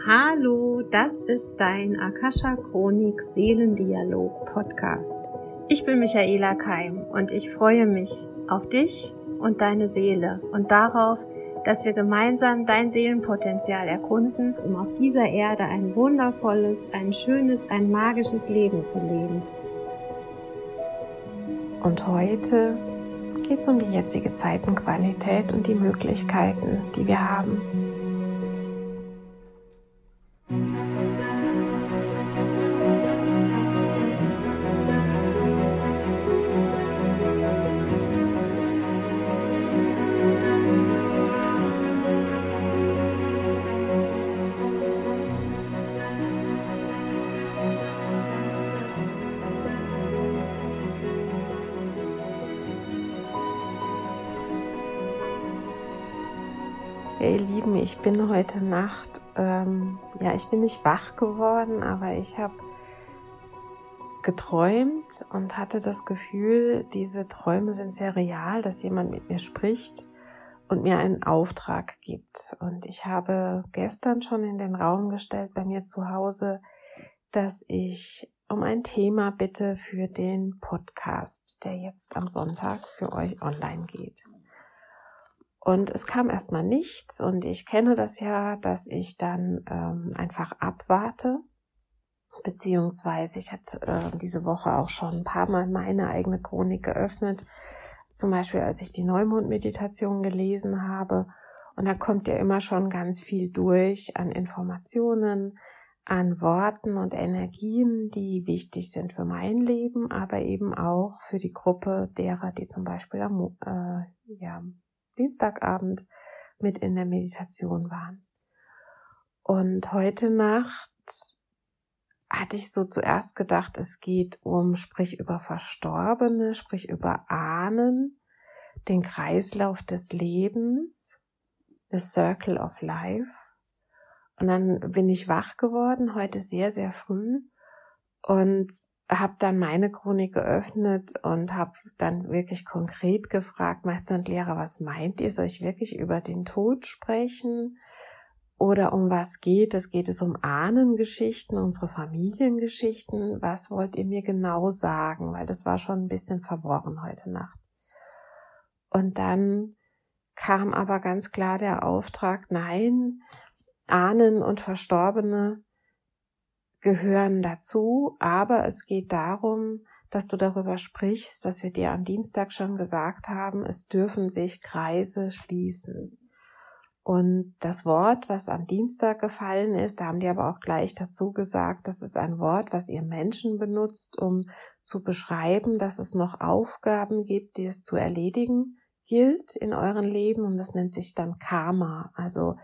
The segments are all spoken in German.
Hallo, das ist dein Akasha Chronik Seelendialog Podcast. Ich bin Michaela Keim und ich freue mich auf dich und deine Seele und darauf, dass wir gemeinsam dein Seelenpotenzial erkunden, um auf dieser Erde ein wundervolles, ein schönes, ein magisches Leben zu leben. Und heute geht es um die jetzige Zeitenqualität und die Möglichkeiten, die wir haben. Ich bin heute Nacht, ähm, ja, ich bin nicht wach geworden, aber ich habe geträumt und hatte das Gefühl, diese Träume sind sehr real, dass jemand mit mir spricht und mir einen Auftrag gibt. Und ich habe gestern schon in den Raum gestellt bei mir zu Hause, dass ich um ein Thema bitte für den Podcast, der jetzt am Sonntag für euch online geht. Und es kam erstmal nichts und ich kenne das ja, dass ich dann ähm, einfach abwarte. Beziehungsweise ich hatte äh, diese Woche auch schon ein paar Mal meine eigene Chronik geöffnet. Zum Beispiel, als ich die Neumond-Meditation gelesen habe. Und da kommt ja immer schon ganz viel durch an Informationen, an Worten und Energien, die wichtig sind für mein Leben, aber eben auch für die Gruppe derer, die zum Beispiel am, äh, ja, Dienstagabend mit in der Meditation waren. Und heute Nacht hatte ich so zuerst gedacht, es geht um, sprich über Verstorbene, sprich über Ahnen, den Kreislauf des Lebens, the Circle of Life. Und dann bin ich wach geworden, heute sehr, sehr früh und habe dann meine Chronik geöffnet und habe dann wirklich konkret gefragt, Meister und Lehrer, was meint ihr? Soll ich wirklich über den Tod sprechen? Oder um was geht es? Geht es um Ahnengeschichten, unsere Familiengeschichten? Was wollt ihr mir genau sagen? Weil das war schon ein bisschen verworren heute Nacht. Und dann kam aber ganz klar der Auftrag, nein, Ahnen und Verstorbene gehören dazu, aber es geht darum, dass du darüber sprichst, dass wir dir am Dienstag schon gesagt haben, es dürfen sich Kreise schließen. Und das Wort, was am Dienstag gefallen ist, da haben die aber auch gleich dazu gesagt, das ist ein Wort, was ihr Menschen benutzt, um zu beschreiben, dass es noch Aufgaben gibt, die es zu erledigen gilt in euren Leben und das nennt sich dann Karma. Also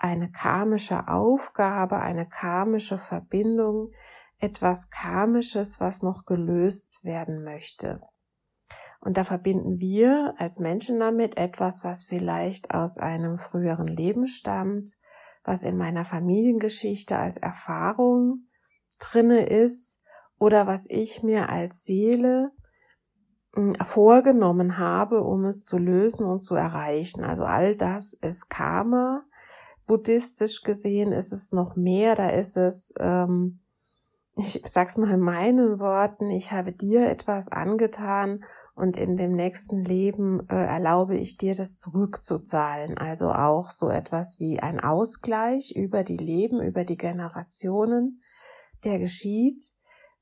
eine karmische Aufgabe, eine karmische Verbindung, etwas karmisches, was noch gelöst werden möchte. Und da verbinden wir als Menschen damit etwas, was vielleicht aus einem früheren Leben stammt, was in meiner Familiengeschichte als Erfahrung drinne ist oder was ich mir als Seele hm, vorgenommen habe, um es zu lösen und zu erreichen. Also all das ist Karma buddhistisch gesehen ist es noch mehr, da ist es, ähm, ich sag's mal in meinen Worten, ich habe dir etwas angetan und in dem nächsten Leben äh, erlaube ich dir das zurückzuzahlen. Also auch so etwas wie ein Ausgleich über die Leben, über die Generationen, der geschieht.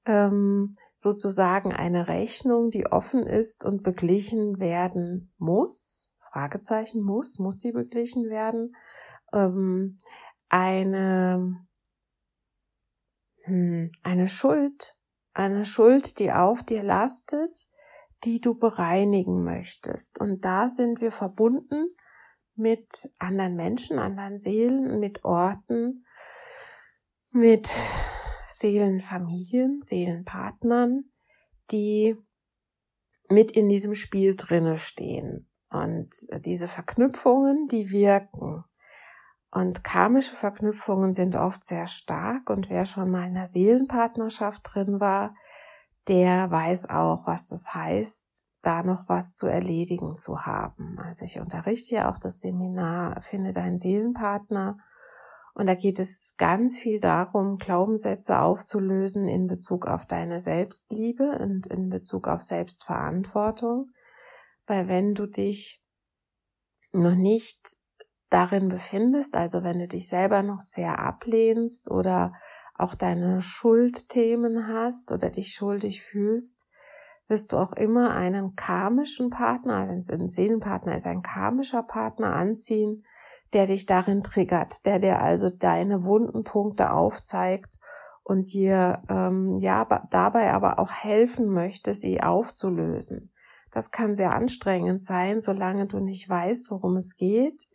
Ähm, sozusagen eine Rechnung, die offen ist und beglichen werden muss. Fragezeichen muss, muss die beglichen werden ähm, eine, hm, eine Schuld, eine Schuld, die auf dir lastet, die du bereinigen möchtest. Und da sind wir verbunden mit anderen Menschen, anderen Seelen, mit Orten, mit Seelenfamilien, Seelenpartnern, die mit in diesem Spiel drinne stehen. Und diese Verknüpfungen, die wirken. Und karmische Verknüpfungen sind oft sehr stark und wer schon mal in einer Seelenpartnerschaft drin war, der weiß auch, was das heißt, da noch was zu erledigen zu haben. Also ich unterrichte ja auch das Seminar Finde deinen Seelenpartner Und da geht es ganz viel darum, Glaubenssätze aufzulösen in Bezug auf deine Selbstliebe und in Bezug auf Selbstverantwortung. Weil wenn du dich noch nicht darin befindest, also wenn du dich selber noch sehr ablehnst oder auch deine Schuldthemen hast oder dich schuldig fühlst, wirst du auch immer einen karmischen Partner, wenn es ein Seelenpartner ist, ein karmischer Partner anziehen, der dich darin triggert, der dir also deine wunden Punkte aufzeigt und dir ähm, ja dabei aber auch helfen möchte, sie aufzulösen. Das kann sehr anstrengend sein, solange du nicht weißt, worum es geht.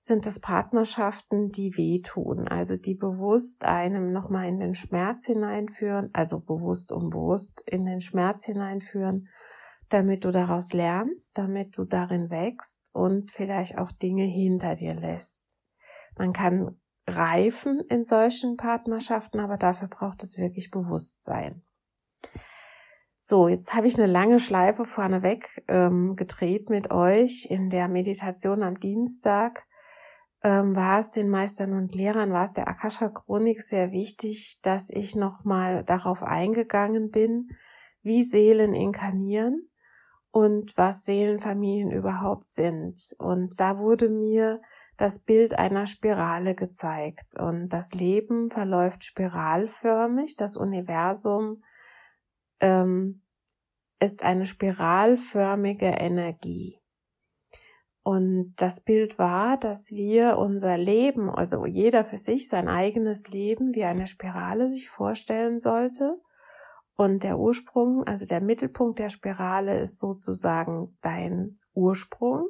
Sind es Partnerschaften, die wehtun, also die bewusst einem nochmal in den Schmerz hineinführen, also bewusst unbewusst in den Schmerz hineinführen damit du daraus lernst, damit du darin wächst und vielleicht auch Dinge hinter dir lässt. Man kann reifen in solchen Partnerschaften, aber dafür braucht es wirklich Bewusstsein. So, jetzt habe ich eine lange Schleife vorneweg ähm, gedreht mit euch. In der Meditation am Dienstag ähm, war es den Meistern und Lehrern, war es der Akasha Chronik sehr wichtig, dass ich nochmal darauf eingegangen bin, wie Seelen inkarnieren und was Seelenfamilien überhaupt sind. Und da wurde mir das Bild einer Spirale gezeigt. Und das Leben verläuft spiralförmig. Das Universum ähm, ist eine spiralförmige Energie. Und das Bild war, dass wir unser Leben, also jeder für sich sein eigenes Leben wie eine Spirale sich vorstellen sollte und der Ursprung, also der Mittelpunkt der Spirale ist sozusagen dein Ursprung.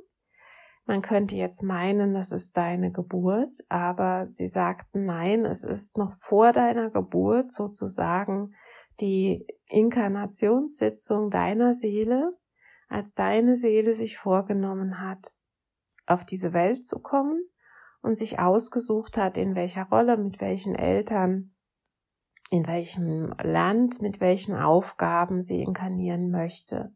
Man könnte jetzt meinen, das ist deine Geburt, aber sie sagten nein, es ist noch vor deiner Geburt sozusagen die Inkarnationssitzung deiner Seele, als deine Seele sich vorgenommen hat, auf diese Welt zu kommen und sich ausgesucht hat, in welcher Rolle, mit welchen Eltern, in welchem Land, mit welchen Aufgaben sie inkarnieren möchte.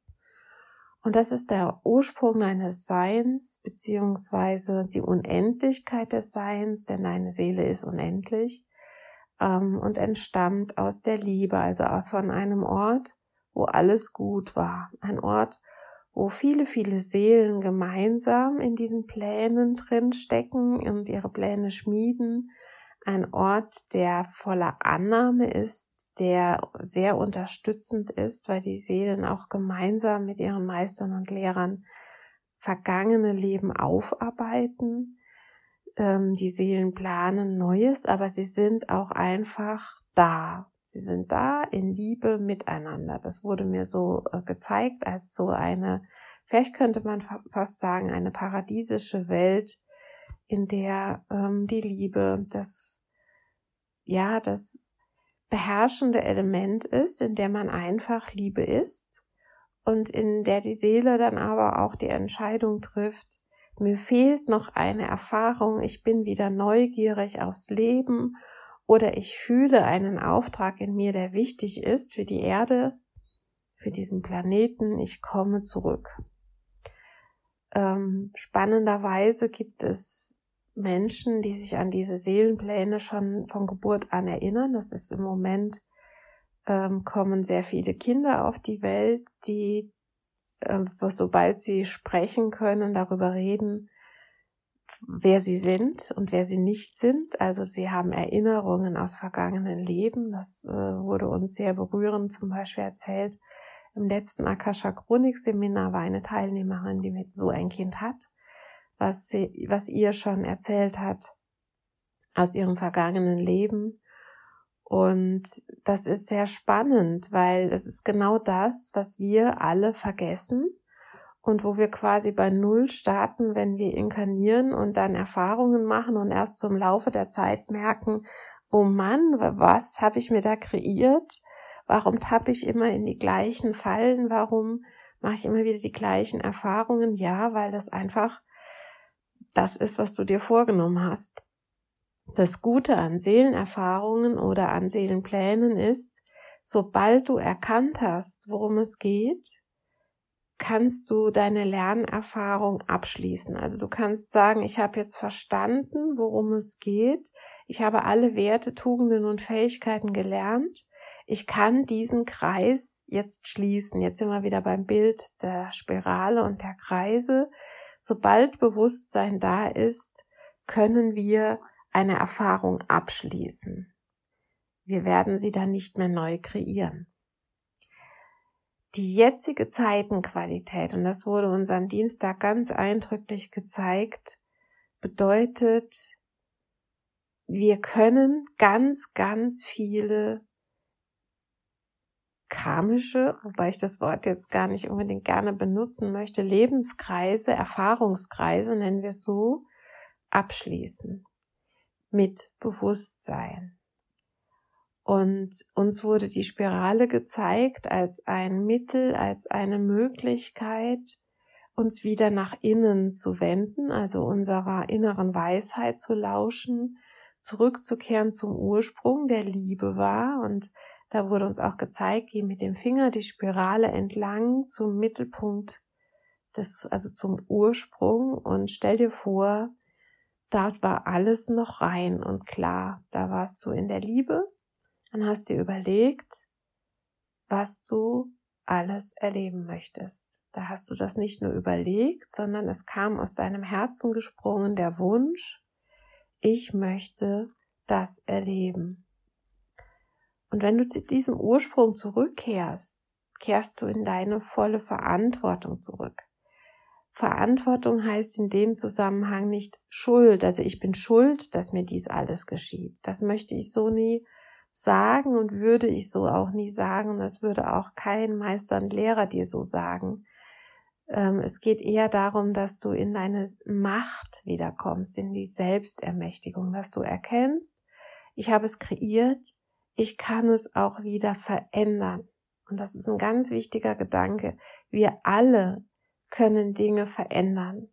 Und das ist der Ursprung eines Seins, beziehungsweise die Unendlichkeit des Seins, denn deine Seele ist unendlich ähm, und entstammt aus der Liebe, also von einem Ort, wo alles gut war. Ein Ort, wo viele, viele Seelen gemeinsam in diesen Plänen drin stecken und ihre Pläne schmieden, ein Ort, der voller Annahme ist, der sehr unterstützend ist, weil die Seelen auch gemeinsam mit ihren Meistern und Lehrern vergangene Leben aufarbeiten. Ähm, die Seelen planen Neues, aber sie sind auch einfach da. Sie sind da in Liebe miteinander. Das wurde mir so äh, gezeigt als so eine, vielleicht könnte man fast sagen, eine paradiesische Welt, in der ähm, die Liebe das, ja, das beherrschende Element ist, in der man einfach Liebe ist und in der die Seele dann aber auch die Entscheidung trifft, mir fehlt noch eine Erfahrung, ich bin wieder neugierig aufs Leben oder ich fühle einen Auftrag in mir, der wichtig ist für die Erde, für diesen Planeten, ich komme zurück. Ähm, spannenderweise gibt es Menschen, die sich an diese Seelenpläne schon von Geburt an erinnern. Das ist im Moment, ähm, kommen sehr viele Kinder auf die Welt, die, äh, sobald sie sprechen können, darüber reden, wer sie sind und wer sie nicht sind. Also sie haben Erinnerungen aus vergangenen Leben. Das äh, wurde uns sehr berührend zum Beispiel erzählt. Im letzten Akasha Chronik Seminar war eine Teilnehmerin, die mit so ein Kind hat was sie, was ihr schon erzählt hat aus ihrem vergangenen Leben. Und das ist sehr spannend, weil es ist genau das, was wir alle vergessen und wo wir quasi bei Null starten, wenn wir inkarnieren und dann Erfahrungen machen und erst zum Laufe der Zeit merken, oh Mann, was habe ich mir da kreiert? Warum tappe ich immer in die gleichen Fallen? Warum mache ich immer wieder die gleichen Erfahrungen? Ja, weil das einfach das ist, was du dir vorgenommen hast. Das Gute an Seelenerfahrungen oder an Seelenplänen ist, sobald du erkannt hast, worum es geht, kannst du deine Lernerfahrung abschließen. Also du kannst sagen, ich habe jetzt verstanden, worum es geht. Ich habe alle Werte, Tugenden und Fähigkeiten gelernt. Ich kann diesen Kreis jetzt schließen. Jetzt sind wir wieder beim Bild der Spirale und der Kreise. Sobald Bewusstsein da ist, können wir eine Erfahrung abschließen. Wir werden sie dann nicht mehr neu kreieren die jetzige Zeitenqualität, und das wurde uns am Dienstag ganz eindrücklich gezeigt, bedeutet, wir können ganz, ganz viele karmische, wobei ich das Wort jetzt gar nicht unbedingt gerne benutzen möchte, Lebenskreise, Erfahrungskreise, nennen wir es so, abschließen mit Bewusstsein. Und uns wurde die Spirale gezeigt als ein Mittel, als eine Möglichkeit, uns wieder nach innen zu wenden, also unserer inneren Weisheit zu lauschen, zurückzukehren zum Ursprung, der Liebe war. Und da wurde uns auch gezeigt, geh mit dem Finger die Spirale entlang zum Mittelpunkt des, also zum Ursprung und stell dir vor, dort war alles noch rein und klar. Da warst du in der Liebe, und hast dir überlegt, was du alles erleben möchtest. Da hast du das nicht nur überlegt, sondern es kam aus deinem Herzen gesprungen der Wunsch, ich möchte das erleben. Und wenn du zu diesem Ursprung zurückkehrst, kehrst du in deine volle Verantwortung zurück. Verantwortung heißt in dem Zusammenhang nicht Schuld, also ich bin schuld, dass mir dies alles geschieht. Das möchte ich so nie sagen und würde ich so auch nie sagen. Das würde auch kein Meister und Lehrer dir so sagen. Ähm, es geht eher darum, dass du in deine Macht wiederkommst, in die Selbstermächtigung, dass du erkennst, ich habe es kreiert, ich kann es auch wieder verändern. Und das ist ein ganz wichtiger Gedanke. Wir alle können Dinge verändern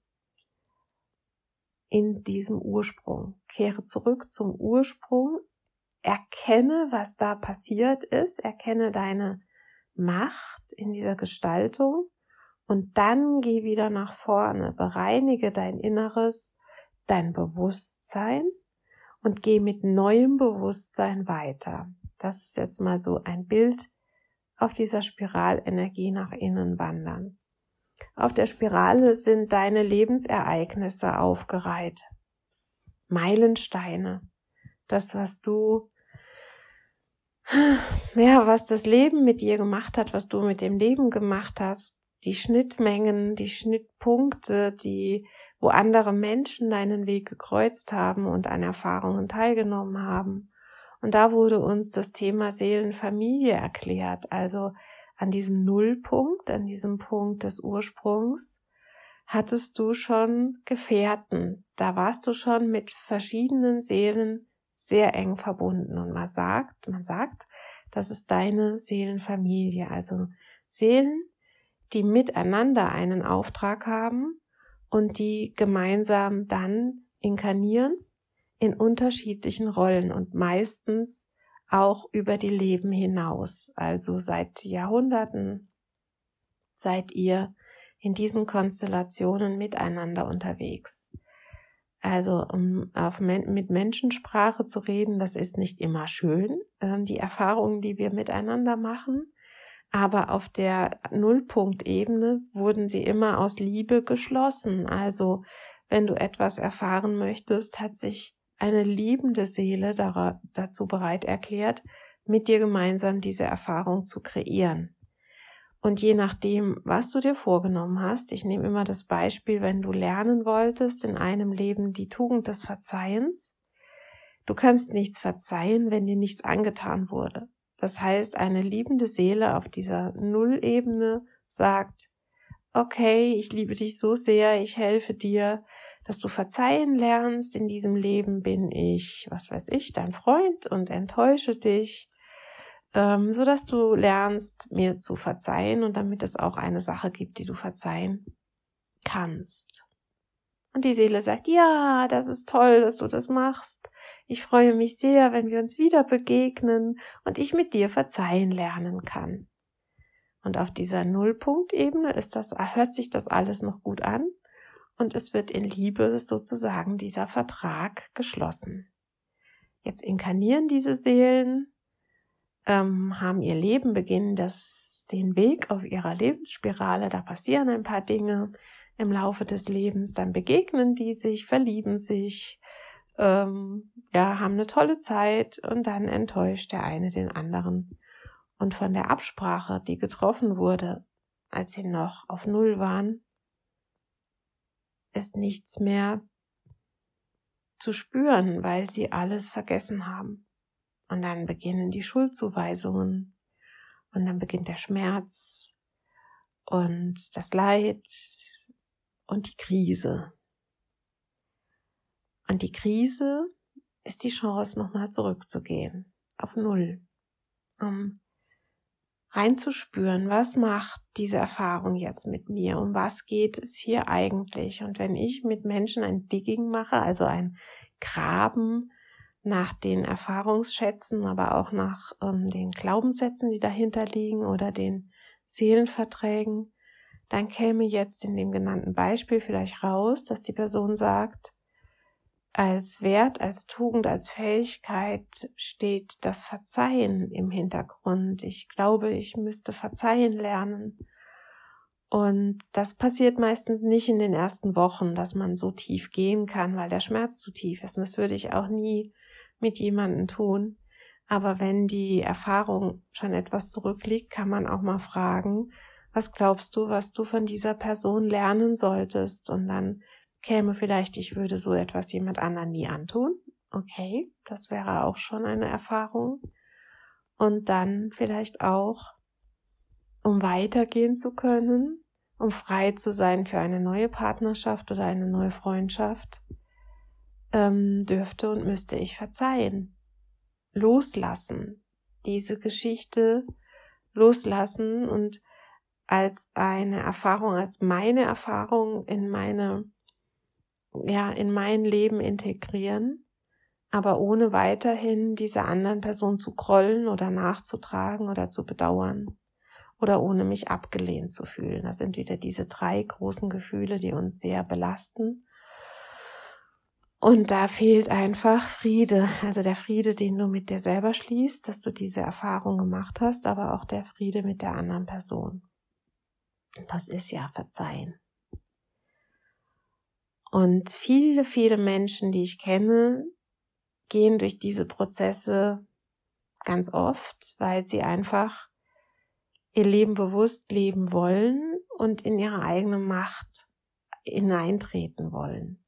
in diesem Ursprung. Kehre zurück zum Ursprung, erkenne, was da passiert ist, erkenne deine Macht in dieser Gestaltung und dann geh wieder nach vorne, bereinige dein Inneres, dein Bewusstsein und geh mit neuem Bewusstsein weiter. Das ist jetzt mal so ein Bild auf dieser Spiralenergie nach innen wandern. Auf der Spirale sind deine Lebensereignisse aufgereiht. Meilensteine das, was du, ja, was das Leben mit dir gemacht hat, was du mit dem Leben gemacht hast, die Schnittmengen, die Schnittpunkte, die, wo andere Menschen deinen Weg gekreuzt haben und an Erfahrungen teilgenommen haben. Und da wurde uns das Thema Seelenfamilie erklärt, also an diesem Nullpunkt, an diesem Punkt des Ursprungs, hattest du schon Gefährten. Da warst du schon mit verschiedenen Seelen sehr eng verbunden und man sagt, man sagt, das ist deine Seelenfamilie, also Seelen, die miteinander einen Auftrag haben und die gemeinsam dann inkarnieren in unterschiedlichen Rollen und meistens auch über die Leben hinaus. Also seit Jahrhunderten seid ihr in diesen Konstellationen miteinander unterwegs. Also um auf, mit Menschensprache zu reden, das ist nicht immer schön, äh, die Erfahrungen, die wir miteinander machen. Aber auf der Nullpunktebene wurden sie immer aus Liebe geschlossen. Also wenn du etwas erfahren möchtest, hat sich eine liebende Seele dazu bereit erklärt, mit dir gemeinsam diese Erfahrung zu kreieren. Und je nachdem, was du dir vorgenommen hast, ich nehme immer das Beispiel, wenn du lernen wolltest in einem Leben die Tugend des Verzeihens, du kannst nichts verzeihen, wenn dir nichts angetan wurde. Das heißt, eine liebende Seele auf dieser Nullebene sagt, okay, ich liebe dich so sehr, ich helfe dir, dass du verzeihen lernst. In diesem Leben bin ich, was weiß ich, dein Freund und enttäusche dich ähm, so dass du lernst, mir zu verzeihen und damit es auch eine Sache gibt, die du verzeihen kannst. Und die Seele sagt, ja, das ist toll, dass du das machst. Ich freue mich sehr, wenn wir uns wieder begegnen und ich mit dir verzeihen lernen kann. Und auf dieser Nullpunktebene ist das, hört sich das alles noch gut an und es wird in Liebe sozusagen dieser Vertrag geschlossen. Jetzt inkarnieren diese Seelen, ähm, haben ihr Leben, beginnen das, den Weg auf ihrer Lebensspirale, da passieren ein paar Dinge im Laufe des Lebens, dann begegnen die sich, verlieben sich, ähm, ja, haben eine tolle Zeit und dann enttäuscht der eine den anderen. Und von der Absprache, die getroffen wurde, als sie noch auf Null waren, ist nichts mehr zu spüren, weil sie alles vergessen haben. Und dann beginnen die Schuldzuweisungen und dann beginnt der Schmerz und das Leid und die Krise. Und die Krise ist die Chance, nochmal zurückzugehen auf Null, um reinzuspüren, was macht diese Erfahrung jetzt mit mir, um was geht es hier eigentlich. Und wenn ich mit Menschen ein Digging mache, also ein Graben nach den Erfahrungsschätzen, aber auch nach ähm, den Glaubenssätzen, die dahinter liegen oder den Seelenverträgen, dann käme jetzt in dem genannten Beispiel vielleicht raus, dass die Person sagt, als Wert, als Tugend, als Fähigkeit steht das Verzeihen im Hintergrund. Ich glaube, ich müsste verzeihen lernen. Und das passiert meistens nicht in den ersten Wochen, dass man so tief gehen kann, weil der Schmerz zu tief ist. Und das würde ich auch nie mit jemandem tun. Aber wenn die Erfahrung schon etwas zurückliegt, kann man auch mal fragen, was glaubst du, was du von dieser Person lernen solltest? Und dann käme vielleicht, ich würde so etwas jemand anderen nie antun. Okay, das wäre auch schon eine Erfahrung. Und dann vielleicht auch, um weitergehen zu können, um frei zu sein für eine neue Partnerschaft oder eine neue Freundschaft, ähm, dürfte und müsste ich verzeihen, loslassen, diese Geschichte loslassen und als eine Erfahrung, als meine Erfahrung in meine ja, in mein Leben integrieren, aber ohne weiterhin dieser anderen Person zu grollen oder nachzutragen oder zu bedauern oder ohne mich abgelehnt zu fühlen. Das sind wieder diese drei großen Gefühle, die uns sehr belasten. Und da fehlt einfach Friede, also der Friede, den du mit dir selber schließt, dass du diese Erfahrung gemacht hast, aber auch der Friede mit der anderen Person. Das ist ja Verzeihen. Und viele, viele Menschen, die ich kenne, gehen durch diese Prozesse ganz oft, weil sie einfach ihr Leben bewusst leben wollen und in ihre eigene Macht hineintreten wollen.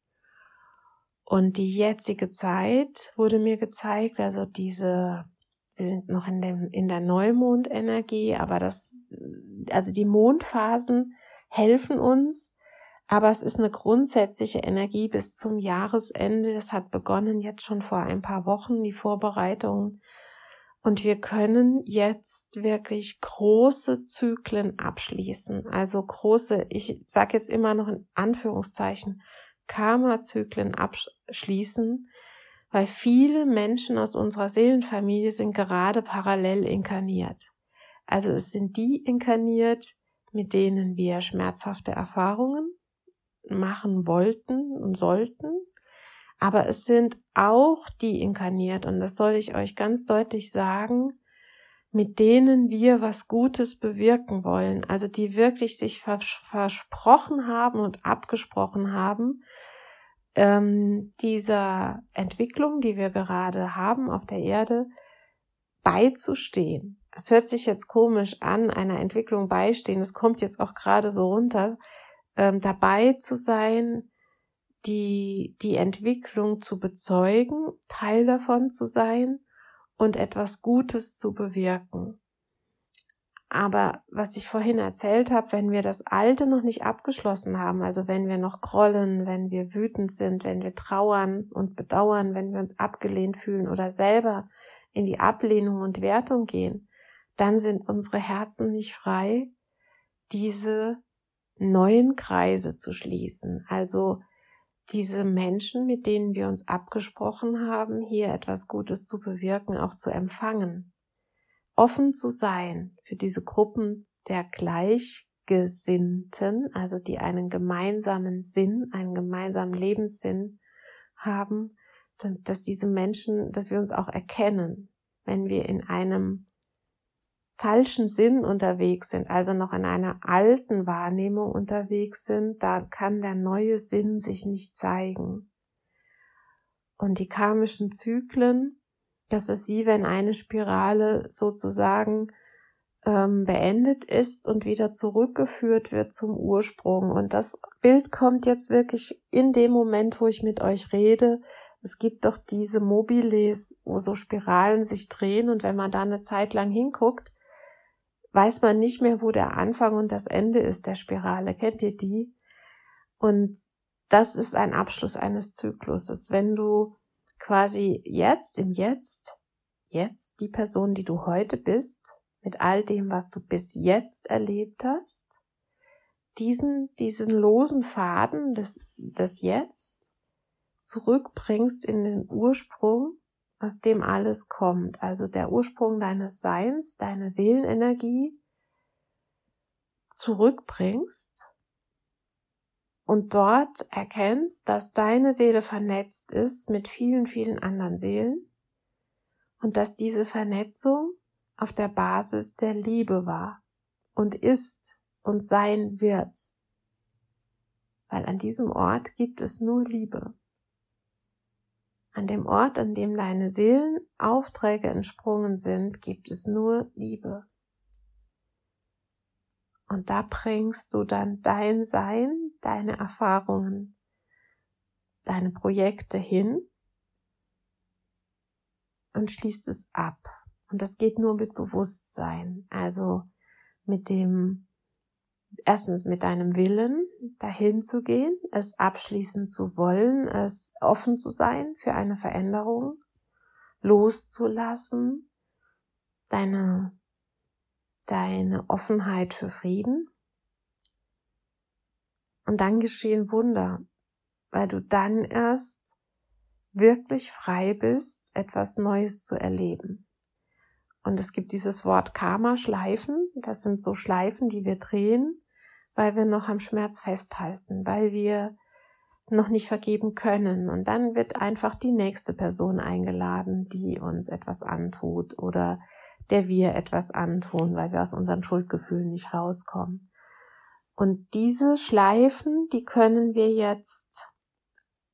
Und die jetzige Zeit wurde mir gezeigt, also diese, wir sind noch in, dem, in der Neumondenergie, aber das, also die Mondphasen helfen uns, aber es ist eine grundsätzliche Energie bis zum Jahresende. Das hat begonnen jetzt schon vor ein paar Wochen, die Vorbereitungen. Und wir können jetzt wirklich große Zyklen abschließen. Also große, ich sage jetzt immer noch in Anführungszeichen, Karma-Zyklen abschließen, weil viele Menschen aus unserer Seelenfamilie sind gerade parallel inkarniert. Also es sind die inkarniert, mit denen wir schmerzhafte Erfahrungen machen wollten und sollten. Aber es sind auch die inkarniert, und das soll ich euch ganz deutlich sagen, mit denen wir was Gutes bewirken wollen, also die wirklich sich vers versprochen haben und abgesprochen haben, ähm, dieser Entwicklung, die wir gerade haben auf der Erde, beizustehen. Es hört sich jetzt komisch an, einer Entwicklung beistehen. Es kommt jetzt auch gerade so runter ähm, dabei zu sein, die, die Entwicklung zu bezeugen, Teil davon zu sein und etwas Gutes zu bewirken. Aber was ich vorhin erzählt habe, wenn wir das Alte noch nicht abgeschlossen haben, also wenn wir noch grollen, wenn wir wütend sind, wenn wir trauern und bedauern, wenn wir uns abgelehnt fühlen oder selber in die Ablehnung und Wertung gehen, dann sind unsere Herzen nicht frei, diese neuen Kreise zu schließen. Also diese Menschen, mit denen wir uns abgesprochen haben, hier etwas Gutes zu bewirken, auch zu empfangen. Offen zu sein für diese Gruppen der Gleichgesinnten, also die einen gemeinsamen Sinn, einen gemeinsamen Lebenssinn haben, dass diese Menschen, dass wir uns auch erkennen, wenn wir in einem falschen Sinn unterwegs sind, also noch in einer alten Wahrnehmung unterwegs sind, da kann der neue Sinn sich nicht zeigen. Und die karmischen Zyklen, das ist wie wenn eine Spirale sozusagen ähm, beendet ist und wieder zurückgeführt wird zum Ursprung. Und das Bild kommt jetzt wirklich in dem Moment, wo ich mit euch rede. Es gibt doch diese Mobiles, wo so Spiralen sich drehen und wenn man da eine Zeit lang hinguckt, weiß man nicht mehr, wo der Anfang und das Ende ist der Spirale. Kennt ihr die? Und das ist ein Abschluss eines Zykluses. Wenn du quasi jetzt im Jetzt, jetzt die Person, die du heute bist, mit all dem, was du bis jetzt erlebt hast, diesen, diesen losen Faden des, des Jetzt zurückbringst in den Ursprung aus dem alles kommt, also der Ursprung deines Seins, deine Seelenenergie zurückbringst und dort erkennst, dass deine Seele vernetzt ist mit vielen, vielen anderen Seelen und dass diese Vernetzung auf der Basis der Liebe war und ist und sein wird. Weil an diesem Ort gibt es nur Liebe. An dem Ort, an dem deine Seelenaufträge entsprungen sind, gibt es nur Liebe. Und da bringst du dann dein Sein, deine Erfahrungen, deine Projekte hin und schließt es ab. Und das geht nur mit Bewusstsein, also mit dem erstens mit deinem Willen dahin zu gehen, es abschließen zu wollen, es offen zu sein für eine Veränderung, loszulassen, deine, deine Offenheit für Frieden. Und dann geschehen Wunder, weil du dann erst wirklich frei bist, etwas Neues zu erleben. Und es gibt dieses Wort Karma-Schleifen. Das sind so Schleifen, die wir drehen, weil wir noch am Schmerz festhalten, weil wir noch nicht vergeben können. Und dann wird einfach die nächste Person eingeladen, die uns etwas antut oder der wir etwas antun, weil wir aus unseren Schuldgefühlen nicht rauskommen. Und diese Schleifen, die können wir jetzt,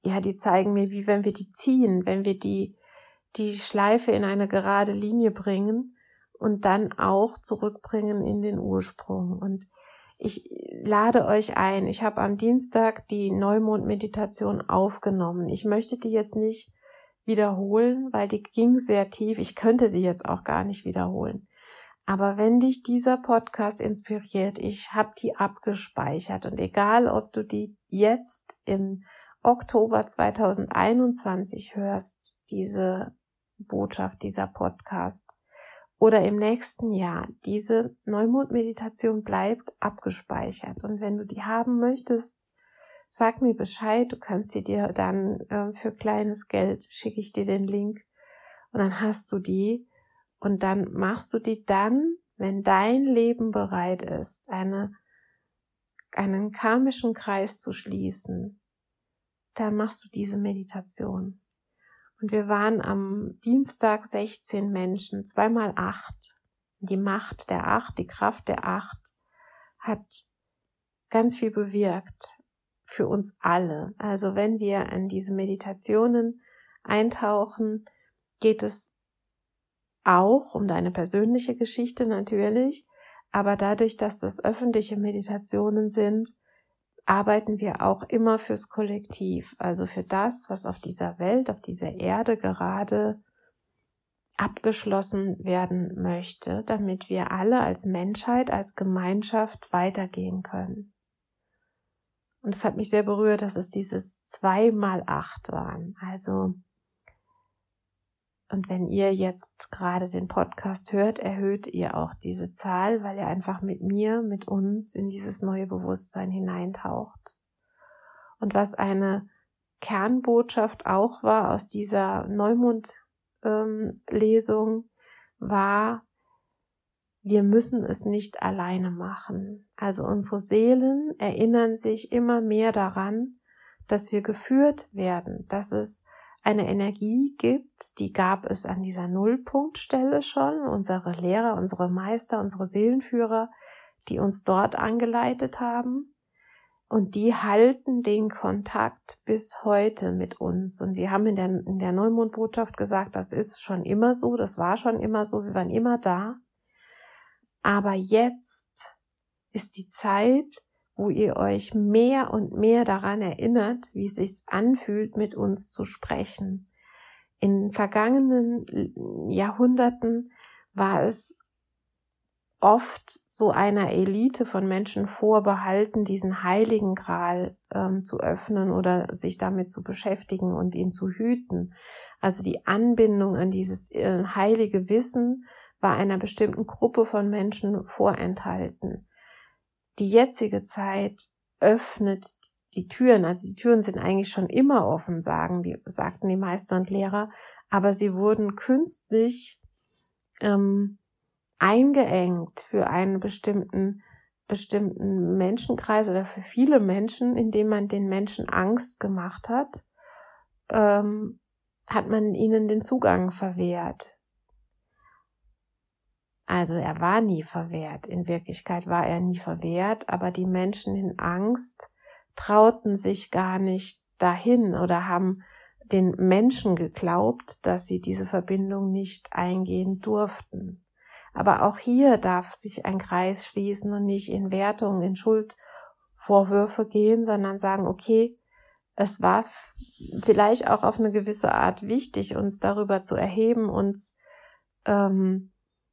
ja, die zeigen mir, wie wenn wir die ziehen, wenn wir die die Schleife in eine gerade Linie bringen und dann auch zurückbringen in den Ursprung. Und ich lade euch ein. Ich habe am Dienstag die Neumond-Meditation aufgenommen. Ich möchte die jetzt nicht wiederholen, weil die ging sehr tief. Ich könnte sie jetzt auch gar nicht wiederholen. Aber wenn dich dieser Podcast inspiriert, ich habe die abgespeichert und egal, ob du die jetzt im Oktober 2021 hörst, diese Botschaft, dieser Podcast oder im nächsten Jahr, diese Neumond-Meditation bleibt abgespeichert. Und wenn du die haben möchtest, sag mir Bescheid. Du kannst sie dir dann äh, für kleines Geld schicke ich dir den Link und dann hast du die und dann machst du die dann, wenn dein Leben bereit ist, eine, einen karmischen Kreis zu schließen, dann machst du diese Meditation. Und wir waren am Dienstag 16 Menschen, zweimal acht. Die Macht der acht, die Kraft der acht hat ganz viel bewirkt für uns alle. Also wenn wir in diese Meditationen eintauchen, geht es auch um deine persönliche Geschichte natürlich, aber dadurch, dass das öffentliche Meditationen sind, arbeiten wir auch immer fürs Kollektiv, also für das, was auf dieser Welt, auf dieser Erde gerade abgeschlossen werden möchte, damit wir alle als Menschheit, als Gemeinschaft weitergehen können. Und es hat mich sehr berührt, dass es dieses zwei mal acht waren. Also und wenn ihr jetzt gerade den Podcast hört, erhöht ihr auch diese Zahl, weil ihr einfach mit mir, mit uns in dieses neue Bewusstsein hineintaucht. Und was eine Kernbotschaft auch war aus dieser Neumond-Lesung, ähm, war, wir müssen es nicht alleine machen. Also unsere Seelen erinnern sich immer mehr daran, dass wir geführt werden, dass es eine Energie gibt, die gab es an dieser Nullpunktstelle schon, unsere Lehrer, unsere Meister, unsere Seelenführer, die uns dort angeleitet haben. Und die halten den Kontakt bis heute mit uns. Und sie haben in der, in der Neumondbotschaft gesagt, das ist schon immer so, das war schon immer so, wir waren immer da. Aber jetzt ist die Zeit, wo ihr euch mehr und mehr daran erinnert, wie es sich anfühlt, mit uns zu sprechen. In vergangenen Jahrhunderten war es oft so einer Elite von Menschen vorbehalten, diesen heiligen Gral ähm, zu öffnen oder sich damit zu beschäftigen und ihn zu hüten. Also die Anbindung an dieses äh, heilige Wissen war einer bestimmten Gruppe von Menschen vorenthalten. Die jetzige Zeit öffnet die Türen, also die Türen sind eigentlich schon immer offen, sagen die, sagten die Meister und Lehrer, aber sie wurden künstlich ähm, eingeengt für einen bestimmten bestimmten Menschenkreis oder für viele Menschen, indem man den Menschen Angst gemacht hat, ähm, hat man ihnen den Zugang verwehrt. Also er war nie verwehrt. In Wirklichkeit war er nie verwehrt, aber die Menschen in Angst trauten sich gar nicht dahin oder haben den Menschen geglaubt, dass sie diese Verbindung nicht eingehen durften. Aber auch hier darf sich ein Kreis schließen und nicht in Wertungen, in Schuldvorwürfe gehen, sondern sagen, okay, es war vielleicht auch auf eine gewisse Art wichtig, uns darüber zu erheben, uns ähm,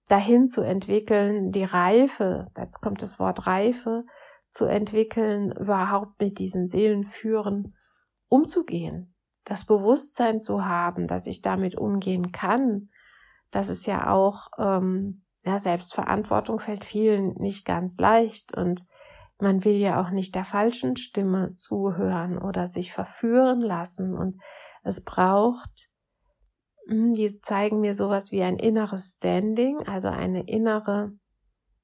dahin zu entwickeln, die Reife, jetzt kommt das Wort Reife, zu entwickeln, überhaupt mit diesen Seelenführen umzugehen, das Bewusstsein zu haben, dass ich damit umgehen kann, dass es ja auch ähm, ja, Selbstverantwortung fällt vielen nicht ganz leicht und man will ja auch nicht der falschen Stimme zuhören oder sich verführen lassen und es braucht, die zeigen mir sowas wie ein inneres Standing, also eine innere,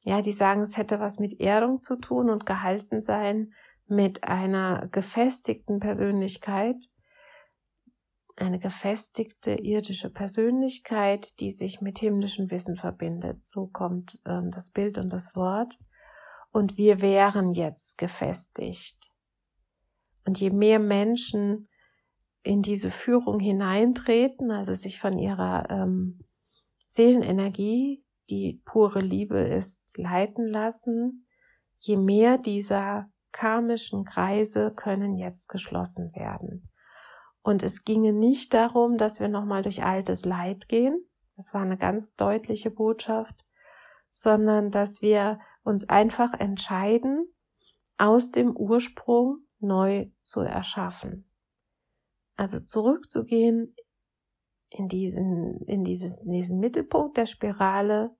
ja, die sagen, es hätte was mit Ehrung zu tun und gehalten sein mit einer gefestigten Persönlichkeit, eine gefestigte irdische Persönlichkeit, die sich mit himmlischem Wissen verbindet. So kommt ähm, das Bild und das Wort. Und wir wären jetzt gefestigt. Und je mehr Menschen in diese Führung hineintreten, also sich von ihrer ähm, Seelenenergie, die pure Liebe ist, leiten lassen, je mehr dieser karmischen Kreise können jetzt geschlossen werden. Und es ginge nicht darum, dass wir nochmal durch altes Leid gehen. Das war eine ganz deutliche Botschaft, sondern dass wir uns einfach entscheiden, aus dem Ursprung neu zu erschaffen. Also zurückzugehen in diesen, in dieses, in diesen Mittelpunkt der Spirale,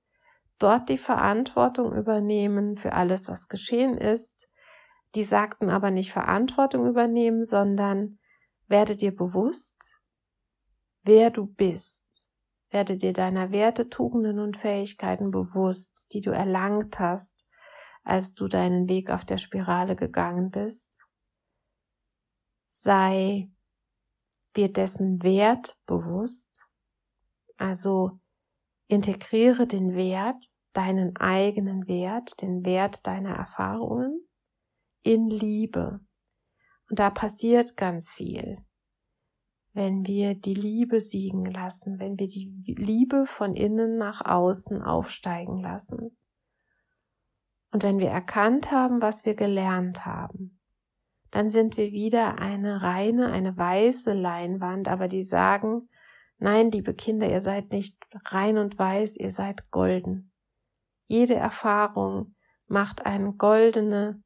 dort die Verantwortung übernehmen für alles, was geschehen ist. Die sagten aber nicht Verantwortung übernehmen, sondern werde dir bewusst, wer du bist. Werde dir deiner Werte, Tugenden und Fähigkeiten bewusst, die du erlangt hast, als du deinen Weg auf der Spirale gegangen bist. Sei dir dessen Wert bewusst. Also integriere den Wert, deinen eigenen Wert, den Wert deiner Erfahrungen in Liebe. Und da passiert ganz viel, wenn wir die Liebe siegen lassen, wenn wir die Liebe von innen nach außen aufsteigen lassen. Und wenn wir erkannt haben, was wir gelernt haben, dann sind wir wieder eine reine, eine weiße Leinwand, aber die sagen, nein, liebe Kinder, ihr seid nicht rein und weiß, ihr seid golden. Jede Erfahrung macht eine goldene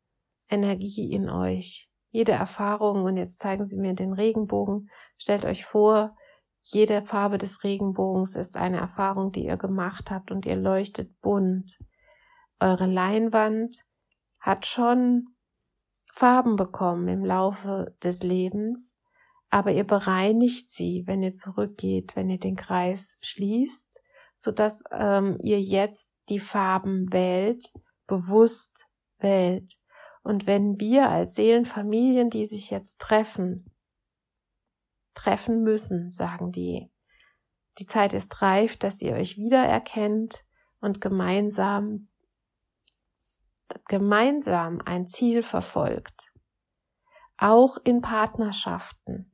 Energie in euch jede Erfahrung, und jetzt zeigen Sie mir den Regenbogen, stellt euch vor, jede Farbe des Regenbogens ist eine Erfahrung, die ihr gemacht habt und ihr leuchtet bunt. Eure Leinwand hat schon Farben bekommen im Laufe des Lebens, aber ihr bereinigt sie, wenn ihr zurückgeht, wenn ihr den Kreis schließt, sodass ähm, ihr jetzt die Farben wählt, bewusst wählt. Und wenn wir als Seelenfamilien, die sich jetzt treffen, treffen müssen, sagen die, die Zeit ist reif, dass ihr euch wiedererkennt und gemeinsam, gemeinsam ein Ziel verfolgt. Auch in Partnerschaften.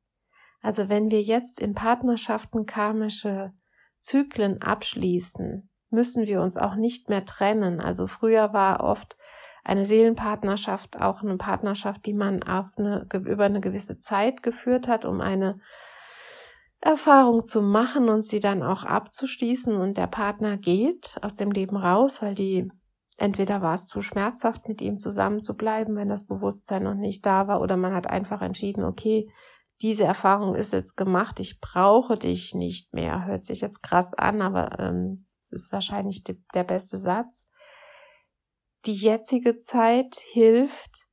Also wenn wir jetzt in Partnerschaften karmische Zyklen abschließen, müssen wir uns auch nicht mehr trennen. Also früher war oft eine Seelenpartnerschaft auch eine Partnerschaft, die man eine, über eine gewisse Zeit geführt hat, um eine Erfahrung zu machen und sie dann auch abzuschließen und der Partner geht aus dem Leben raus, weil die entweder war es zu schmerzhaft, mit ihm zusammen zu bleiben, wenn das Bewusstsein noch nicht da war, oder man hat einfach entschieden, okay, diese Erfahrung ist jetzt gemacht, ich brauche dich nicht mehr. Hört sich jetzt krass an, aber ähm, es ist wahrscheinlich die, der beste Satz. Die jetzige Zeit hilft,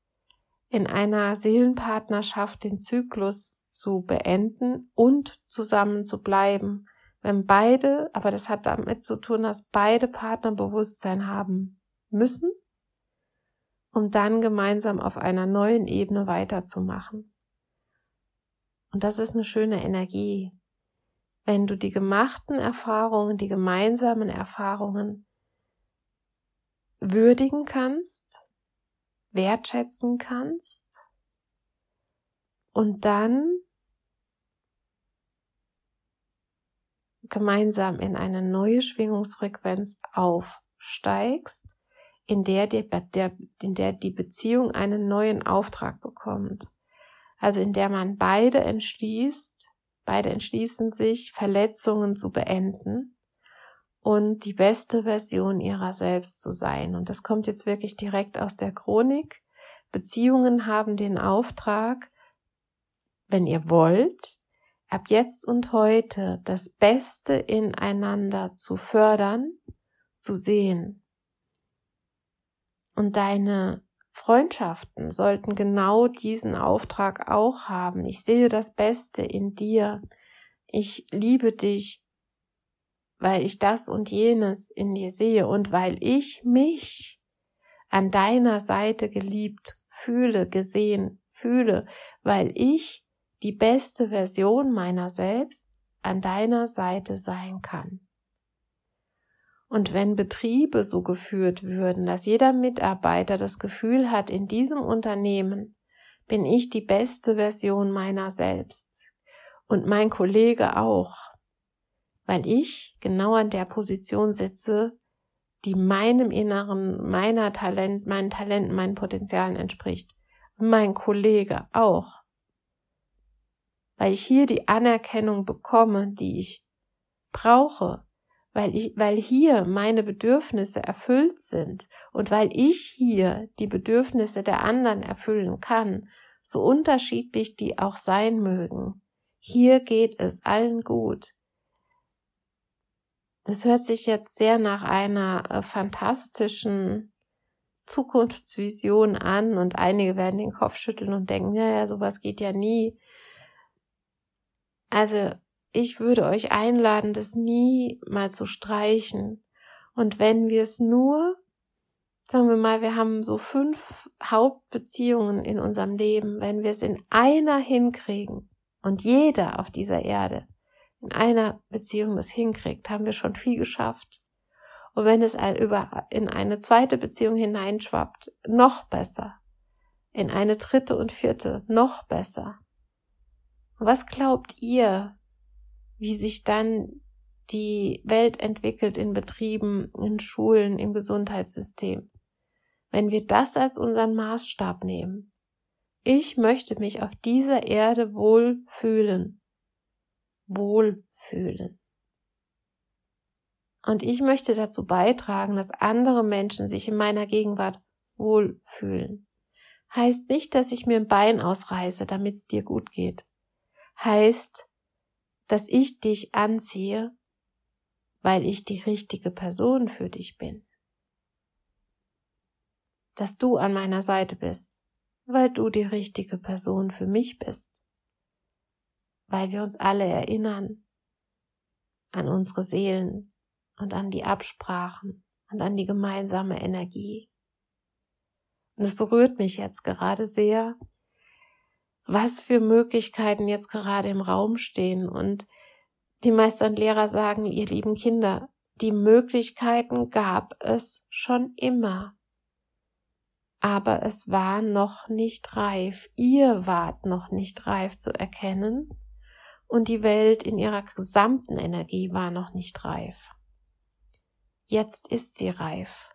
in einer Seelenpartnerschaft den Zyklus zu beenden und zusammen zu bleiben. Wenn beide, aber das hat damit zu tun, dass beide Partner Bewusstsein haben müssen, um dann gemeinsam auf einer neuen Ebene weiterzumachen. Und das ist eine schöne Energie. Wenn du die gemachten Erfahrungen, die gemeinsamen Erfahrungen würdigen kannst, wertschätzen kannst und dann gemeinsam in eine neue Schwingungsfrequenz aufsteigst, in der, die, in der die Beziehung einen neuen Auftrag bekommt. Also in der man beide entschließt, beide entschließen sich, Verletzungen zu beenden und die beste Version ihrer selbst zu sein. Und das kommt jetzt wirklich direkt aus der Chronik. Beziehungen haben den Auftrag, wenn ihr wollt, ab jetzt und heute das Beste ineinander zu fördern, zu sehen. Und deine Freundschaften sollten genau diesen Auftrag auch haben. Ich sehe das Beste in dir. Ich liebe dich weil ich das und jenes in dir sehe und weil ich mich an deiner Seite geliebt fühle, gesehen fühle, weil ich die beste Version meiner selbst an deiner Seite sein kann. Und wenn Betriebe so geführt würden, dass jeder Mitarbeiter das Gefühl hat, in diesem Unternehmen bin ich die beste Version meiner selbst und mein Kollege auch, weil ich genau an der Position sitze, die meinem Inneren, meiner Talent, meinen Talenten, meinen Potenzialen entspricht. mein Kollege auch. Weil ich hier die Anerkennung bekomme, die ich brauche, weil ich, weil hier meine Bedürfnisse erfüllt sind und weil ich hier die Bedürfnisse der anderen erfüllen kann, so unterschiedlich die auch sein mögen. Hier geht es allen gut. Das hört sich jetzt sehr nach einer äh, fantastischen Zukunftsvision an und einige werden den Kopf schütteln und denken, ja, ja, sowas geht ja nie. Also ich würde euch einladen, das nie mal zu streichen. Und wenn wir es nur, sagen wir mal, wir haben so fünf Hauptbeziehungen in unserem Leben, wenn wir es in einer hinkriegen und jeder auf dieser Erde in einer Beziehung das hinkriegt, haben wir schon viel geschafft. Und wenn es ein, über, in eine zweite Beziehung hineinschwappt, noch besser. In eine dritte und vierte, noch besser. was glaubt ihr, wie sich dann die Welt entwickelt in Betrieben, in Schulen, im Gesundheitssystem? Wenn wir das als unseren Maßstab nehmen. Ich möchte mich auf dieser Erde wohl fühlen wohlfühlen. Und ich möchte dazu beitragen, dass andere Menschen sich in meiner Gegenwart wohlfühlen. Heißt nicht, dass ich mir ein Bein ausreiße, damit es dir gut geht. Heißt, dass ich dich anziehe, weil ich die richtige Person für dich bin. Dass du an meiner Seite bist, weil du die richtige Person für mich bist weil wir uns alle erinnern an unsere Seelen und an die Absprachen und an die gemeinsame Energie. Und es berührt mich jetzt gerade sehr, was für Möglichkeiten jetzt gerade im Raum stehen. Und die Meister und Lehrer sagen, ihr lieben Kinder, die Möglichkeiten gab es schon immer. Aber es war noch nicht reif. Ihr wart noch nicht reif zu erkennen. Und die Welt in ihrer gesamten Energie war noch nicht reif. Jetzt ist sie reif.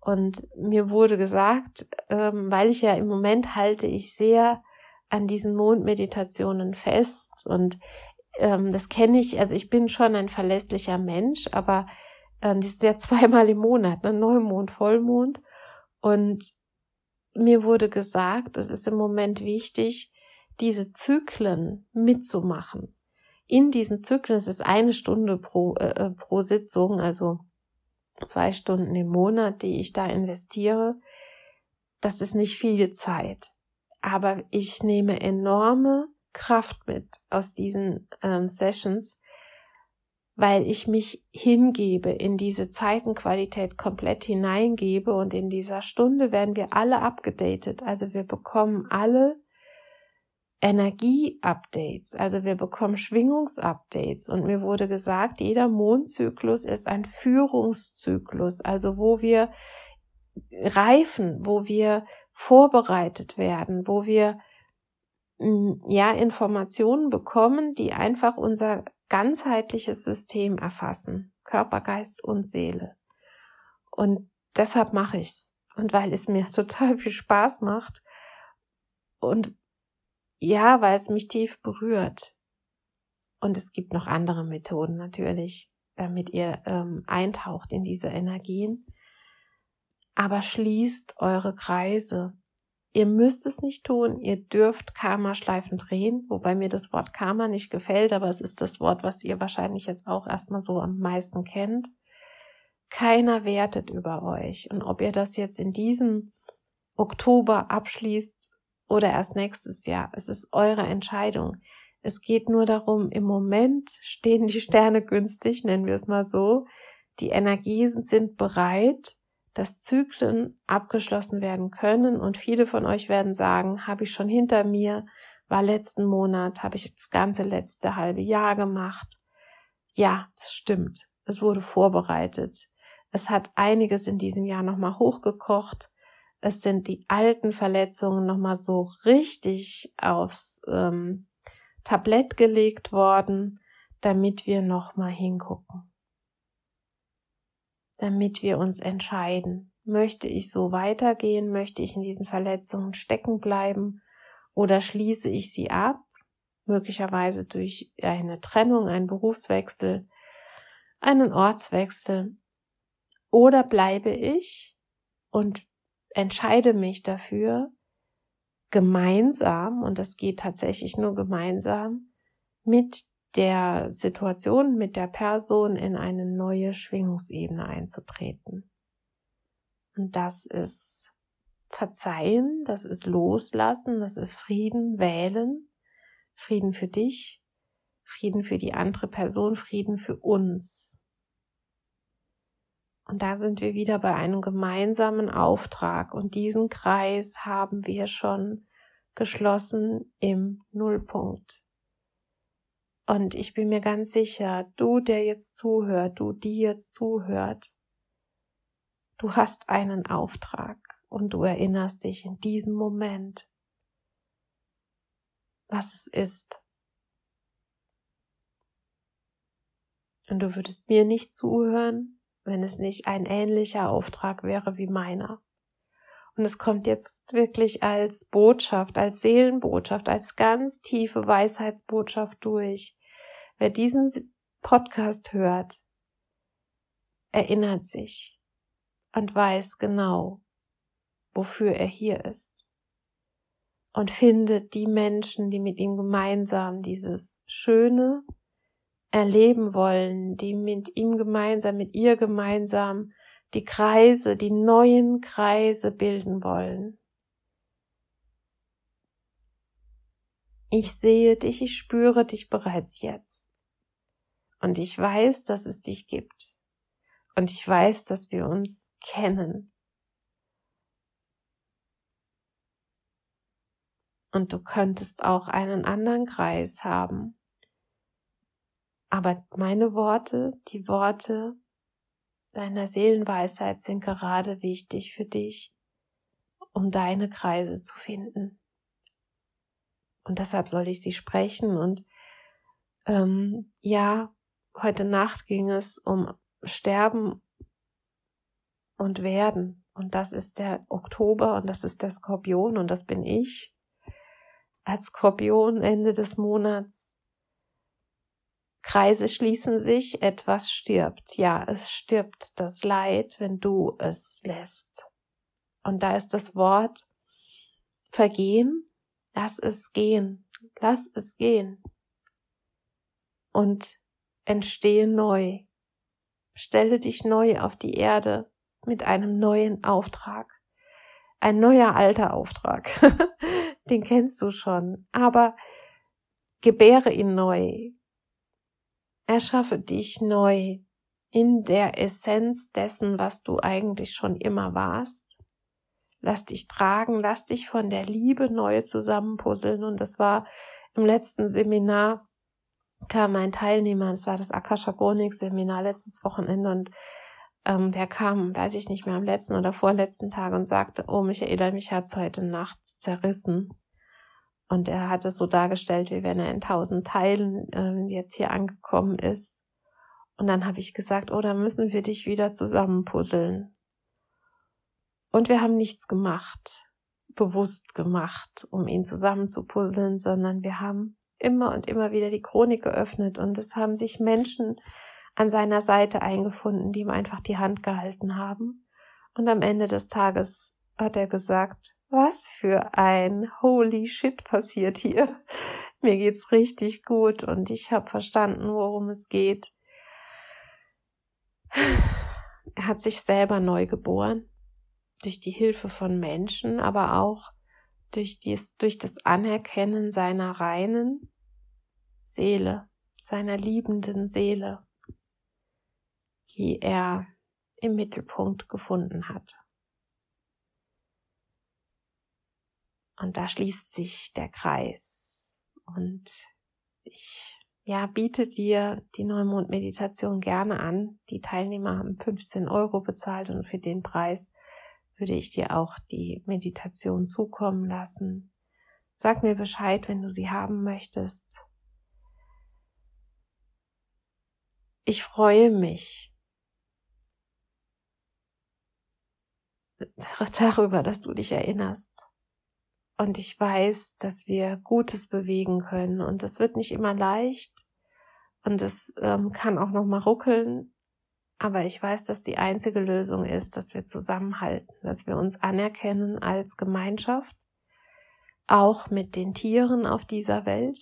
Und mir wurde gesagt, ähm, weil ich ja im Moment halte ich sehr an diesen Mondmeditationen fest und ähm, das kenne ich, also ich bin schon ein verlässlicher Mensch, aber äh, das ist ja zweimal im Monat, ne? Neumond, Vollmond und mir wurde gesagt, es ist im Moment wichtig, diese Zyklen mitzumachen. In diesen Zyklen, es ist eine Stunde pro, äh, äh pro Sitzung, also zwei Stunden im Monat, die ich da investiere, das ist nicht viel Zeit. Aber ich nehme enorme Kraft mit aus diesen ähm, Sessions, weil ich mich hingebe, in diese Zeitenqualität komplett hineingebe und in dieser Stunde werden wir alle abgedatet. Also wir bekommen alle Energie-Updates, also wir bekommen Schwingungsupdates. Und mir wurde gesagt, jeder Mondzyklus ist ein Führungszyklus, also wo wir reifen, wo wir vorbereitet werden, wo wir hm, ja Informationen bekommen, die einfach unser ganzheitliches System erfassen, Körper, Geist und Seele. Und deshalb mache ich's und weil es mir total viel Spaß macht und ja, weil es mich tief berührt. Und es gibt noch andere Methoden natürlich, damit ihr ähm, eintaucht in diese Energien. Aber schließt eure Kreise. Ihr müsst es nicht tun, ihr dürft Karma-Schleifen drehen, wobei mir das Wort Karma nicht gefällt, aber es ist das Wort, was ihr wahrscheinlich jetzt auch erstmal so am meisten kennt. Keiner wertet über euch. Und ob ihr das jetzt in diesem Oktober abschließt oder erst nächstes Jahr. Es ist eure Entscheidung. Es geht nur darum, im Moment stehen die Sterne günstig, nennen wir es mal so. Die Energien sind bereit, dass Zyklen abgeschlossen werden können und viele von euch werden sagen, habe ich schon hinter mir, war letzten Monat, habe ich das ganze letzte halbe Jahr gemacht. Ja, das stimmt. Es wurde vorbereitet. Es hat einiges in diesem Jahr nochmal hochgekocht es sind die alten Verletzungen nochmal so richtig aufs ähm, Tablett gelegt worden, damit wir nochmal hingucken. Damit wir uns entscheiden, möchte ich so weitergehen, möchte ich in diesen Verletzungen stecken bleiben? Oder schließe ich sie ab, möglicherweise durch eine Trennung, einen Berufswechsel, einen Ortswechsel, oder bleibe ich und entscheide mich dafür, gemeinsam, und das geht tatsächlich nur gemeinsam, mit der Situation, mit der Person in eine neue Schwingungsebene einzutreten. Und das ist Verzeihen, das ist Loslassen, das ist Frieden wählen, Frieden für dich, Frieden für die andere Person, Frieden für uns. Und da sind wir wieder bei einem gemeinsamen Auftrag. Und diesen Kreis haben wir schon geschlossen im Nullpunkt. Und ich bin mir ganz sicher, du, der jetzt zuhört, du, die jetzt zuhört, du hast einen Auftrag und du erinnerst dich in diesem Moment, was es ist. Und du würdest mir nicht zuhören, wenn es nicht ein ähnlicher Auftrag wäre wie meiner. Und es kommt jetzt wirklich als Botschaft, als Seelenbotschaft, als ganz tiefe Weisheitsbotschaft durch. Wer diesen Podcast hört, erinnert sich und weiß genau, wofür er hier ist. Und findet die Menschen, die mit ihm gemeinsam dieses schöne, erleben wollen, die mit ihm gemeinsam, mit ihr gemeinsam die Kreise, die neuen Kreise bilden wollen. Ich sehe dich, ich spüre dich bereits jetzt. Und ich weiß, dass es dich gibt. Und ich weiß, dass wir uns kennen. Und du könntest auch einen anderen Kreis haben. Aber meine Worte, die Worte deiner Seelenweisheit sind gerade wichtig für dich, um deine Kreise zu finden. Und deshalb soll ich sie sprechen. Und ähm, ja, heute Nacht ging es um Sterben und Werden. Und das ist der Oktober und das ist der Skorpion und das bin ich. Als Skorpion Ende des Monats. Kreise schließen sich, etwas stirbt. Ja, es stirbt das Leid, wenn du es lässt. Und da ist das Wort vergehen. Lass es gehen. Lass es gehen. Und entstehe neu. Stelle dich neu auf die Erde mit einem neuen Auftrag. Ein neuer alter Auftrag. Den kennst du schon. Aber gebäre ihn neu. Erschaffe dich neu in der Essenz dessen, was du eigentlich schon immer warst. Lass dich tragen, lass dich von der Liebe neu zusammenpuzzeln. Und das war im letzten Seminar kam ein Teilnehmer, es war das Akasha Chronik Seminar letztes Wochenende und ähm, der kam, weiß ich nicht mehr, am letzten oder vorletzten Tag und sagte, oh Michaela, mich hat's heute Nacht zerrissen. Und er hat es so dargestellt, wie wenn er in tausend Teilen äh, jetzt hier angekommen ist. Und dann habe ich gesagt, oh, da müssen wir dich wieder zusammenpuzzeln. Und wir haben nichts gemacht, bewusst gemacht, um ihn zusammenzupuzzeln, sondern wir haben immer und immer wieder die Chronik geöffnet und es haben sich Menschen an seiner Seite eingefunden, die ihm einfach die Hand gehalten haben. Und am Ende des Tages hat er gesagt, was für ein holy shit passiert hier. Mir geht's richtig gut und ich habe verstanden, worum es geht. Er hat sich selber neu geboren durch die Hilfe von Menschen, aber auch durch, dies, durch das Anerkennen seiner reinen Seele, seiner liebenden Seele, die er im Mittelpunkt gefunden hat. Und da schließt sich der Kreis. Und ich ja, biete dir die Neumond-Meditation gerne an. Die Teilnehmer haben 15 Euro bezahlt und für den Preis würde ich dir auch die Meditation zukommen lassen. Sag mir Bescheid, wenn du sie haben möchtest. Ich freue mich darüber, dass du dich erinnerst. Und ich weiß, dass wir Gutes bewegen können. Und es wird nicht immer leicht. Und es ähm, kann auch noch mal ruckeln. Aber ich weiß, dass die einzige Lösung ist, dass wir zusammenhalten, dass wir uns anerkennen als Gemeinschaft, auch mit den Tieren auf dieser Welt,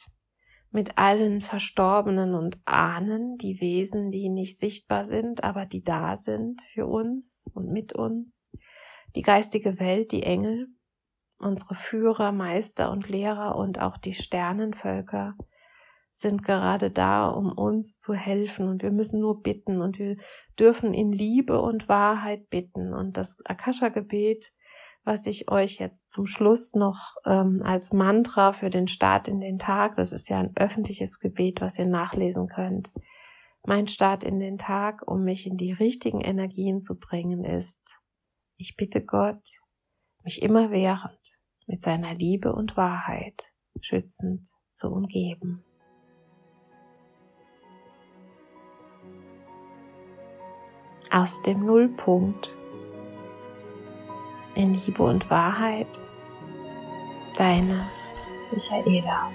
mit allen Verstorbenen und Ahnen, die Wesen, die nicht sichtbar sind, aber die da sind für uns und mit uns, die geistige Welt, die Engel, unsere Führer, Meister und Lehrer und auch die Sternenvölker, sind gerade da, um uns zu helfen. Und wir müssen nur bitten und wir dürfen in Liebe und Wahrheit bitten. Und das Akasha-Gebet, was ich euch jetzt zum Schluss noch ähm, als Mantra für den Start in den Tag, das ist ja ein öffentliches Gebet, was ihr nachlesen könnt, mein Start in den Tag, um mich in die richtigen Energien zu bringen, ist, ich bitte Gott, mich immer während mit seiner Liebe und Wahrheit schützend zu umgeben. aus dem Nullpunkt in Liebe und Wahrheit, deine Michaela.